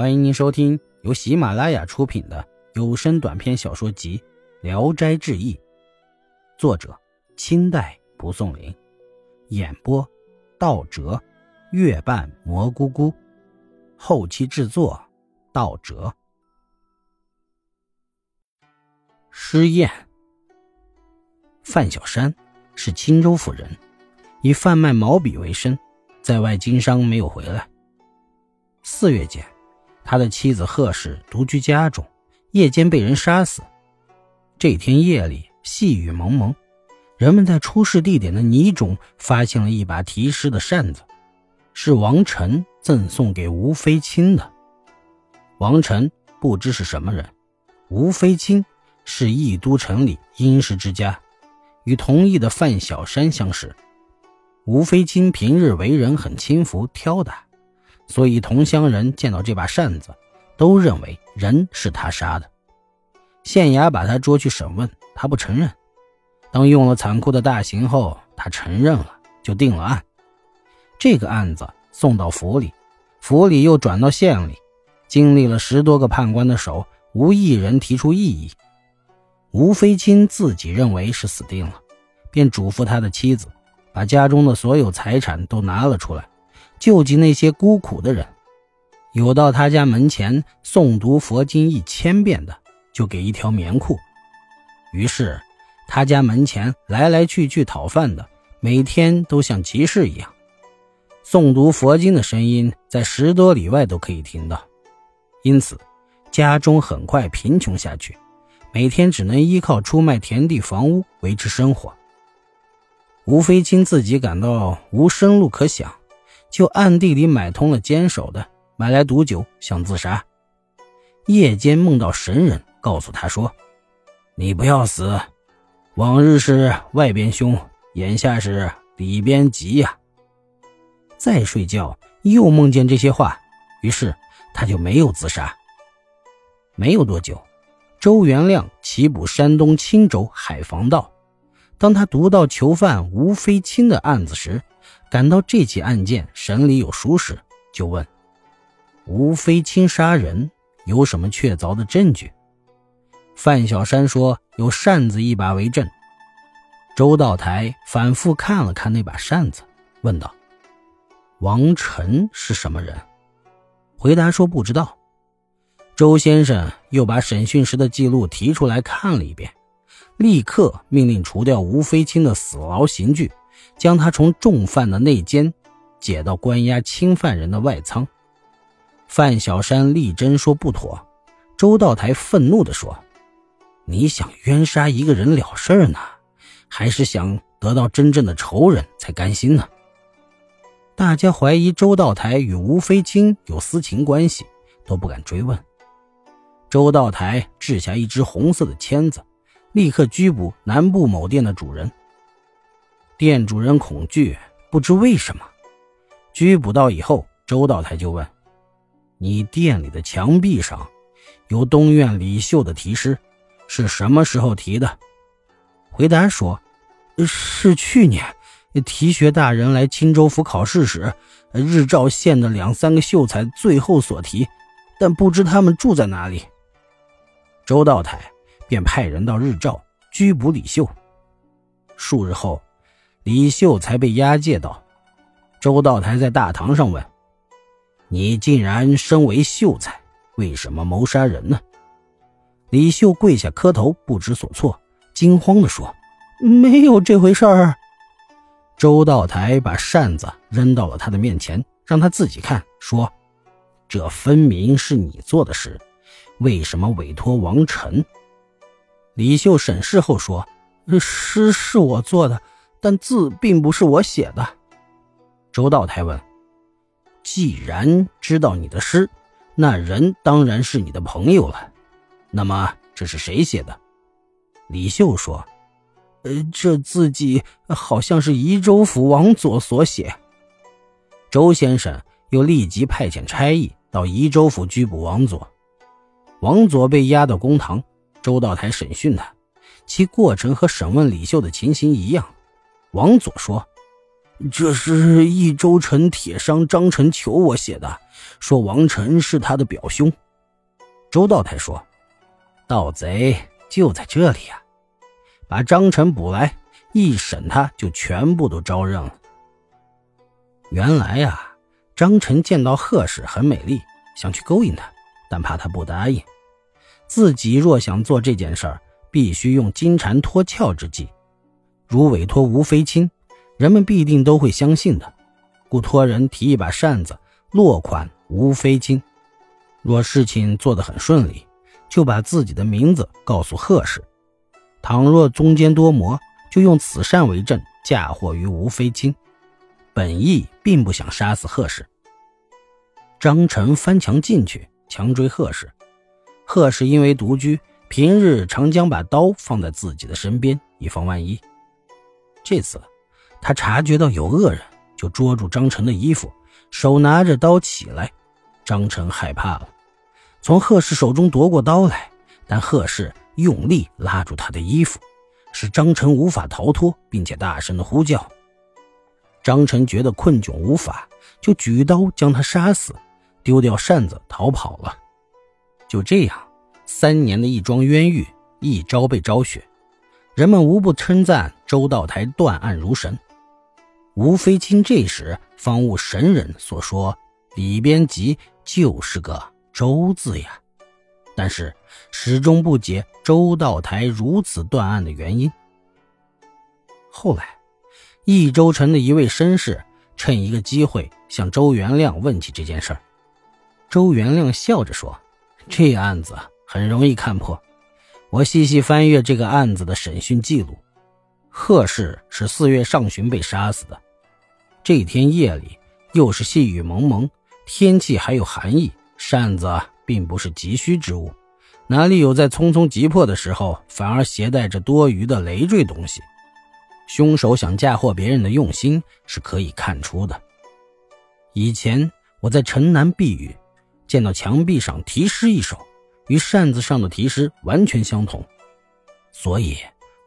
欢迎您收听由喜马拉雅出品的有声短篇小说集《聊斋志异》，作者清代蒲松龄，演播道哲、月半蘑菇菇，后期制作道哲。诗宴。范小山是青州府人，以贩卖毛笔为生，在外经商没有回来。四月间。他的妻子贺氏独居家中，夜间被人杀死。这天夜里，细雨蒙蒙，人们在出事地点的泥中发现了一把提诗的扇子，是王臣赠送给吴飞卿的。王臣不知是什么人，吴飞卿是义都城里殷实之家，与同邑的范小山相识。吴飞卿平日为人很轻浮挑打。所以，同乡人见到这把扇子，都认为人是他杀的。县衙把他捉去审问，他不承认。当用了残酷的大刑后，他承认了，就定了案。这个案子送到府里，府里又转到县里，经历了十多个判官的手，无一人提出异议。吴飞卿自己认为是死定了，便嘱咐他的妻子，把家中的所有财产都拿了出来。救济那些孤苦的人，有到他家门前诵读佛经一千遍的，就给一条棉裤。于是，他家门前来来去去讨饭的，每天都像集市一样，诵读佛经的声音在十多里外都可以听到。因此，家中很快贫穷下去，每天只能依靠出卖田地房屋维持生活。吴飞清自己感到无生路可想。就暗地里买通了坚守的，买来毒酒，想自杀。夜间梦到神人，告诉他说：“你不要死，往日是外边凶，眼下是里边急呀。”再睡觉，又梦见这些话，于是他就没有自杀。没有多久，周元亮起捕山东青州海防道，当他读到囚犯吴飞卿的案子时。感到这起案件审理有疏失，就问吴飞清杀人有什么确凿的证据？范小山说有扇子一把为证。周道台反复看了看那把扇子，问道：“王晨是什么人？”回答说不知道。周先生又把审讯时的记录提出来看了一遍，立刻命令除掉吴飞清的死牢刑具。将他从重犯的内监解到关押轻犯人的外仓。范小山力争说不妥，周道台愤怒地说：“你想冤杀一个人了事呢，还是想得到真正的仇人才甘心呢？”大家怀疑周道台与吴飞卿有私情关系，都不敢追问。周道台掷下一只红色的签子，立刻拘捕南部某店的主人。店主人恐惧，不知为什么。拘捕到以后，周道台就问：“你店里的墙壁上有东院李秀的题诗，是什么时候题的？”回答说：“是去年题学大人来青州府考试时，日照县的两三个秀才最后所题，但不知他们住在哪里。”周道台便派人到日照拘捕李秀。数日后。李秀才被押解到，周道台在大堂上问：“你竟然身为秀才，为什么谋杀人呢？”李秀跪下磕头，不知所措，惊慌地说：“没有这回事儿。”周道台把扇子扔到了他的面前，让他自己看，说：“这分明是你做的事，为什么委托王臣？”李秀审视后说：“诗是我做的。”但字并不是我写的。周道台问：“既然知道你的诗，那人当然是你的朋友了。那么这是谁写的？”李秀说：“呃，这字迹好像是宜州府王佐所写。”周先生又立即派遣差役到宜州府拘捕王佐。王佐被押到公堂，周道台审讯他，其过程和审问李秀的情形一样。王佐说：“这是益州城铁商张成求我写的，说王晨是他的表兄。周道台说：“盗贼就在这里呀，把张成捕来，一审他就全部都招认了。”原来呀，张晨见到贺氏很美丽，想去勾引她，但怕她不答应。自己若想做这件事儿，必须用金蝉脱壳之计，如委托吴飞卿。人们必定都会相信的，故托人提一把扇子，落款吴飞卿。若事情做得很顺利，就把自己的名字告诉贺氏。倘若中间多磨，就用此扇为证，嫁祸于吴飞卿。本意并不想杀死贺氏。张晨翻墙进去，强追贺氏。贺氏因为独居，平日常将把刀放在自己的身边，以防万一。这次。他察觉到有恶人，就捉住张晨的衣服，手拿着刀起来。张晨害怕了，从贺氏手中夺过刀来，但贺氏用力拉住他的衣服，使张晨无法逃脱，并且大声的呼叫。张晨觉得困窘无法，就举刀将他杀死，丢掉扇子逃跑了。就这样，三年的一桩冤狱，一朝被昭雪，人们无不称赞周道台断案如神。吴飞卿这时方悟神人所说，里边即就是个周字呀，但是始终不解周道台如此断案的原因。后来，益州城的一位绅士趁一个机会向周元亮问起这件事儿。周元亮笑着说：“这案子很容易看破，我细细翻阅这个案子的审讯记录。”贺氏是四月上旬被杀死的。这天夜里又是细雨蒙蒙，天气还有寒意，扇子并不是急需之物，哪里有在匆匆急迫的时候反而携带着多余的累赘东西？凶手想嫁祸别人的用心是可以看出的。以前我在城南避雨，见到墙壁上题诗一首，与扇子上的题诗完全相同，所以。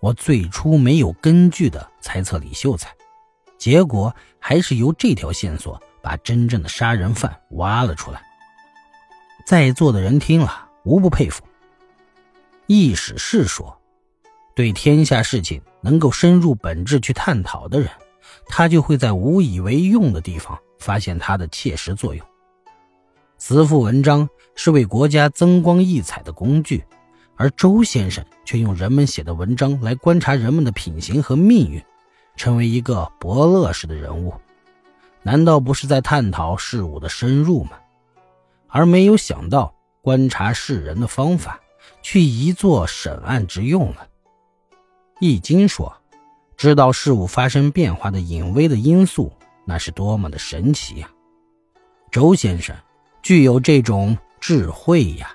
我最初没有根据的猜测李秀才，结果还是由这条线索把真正的杀人犯挖了出来。在座的人听了无不佩服。易史是说，对天下事情能够深入本质去探讨的人，他就会在无以为用的地方发现它的切实作用。慈父文章是为国家增光溢彩的工具。而周先生却用人们写的文章来观察人们的品行和命运，成为一个伯乐式的人物，难道不是在探讨事物的深入吗？而没有想到观察世人的方法，去移作审案之用了。易经说，知道事物发生变化的隐微的因素，那是多么的神奇呀！周先生具有这种智慧呀。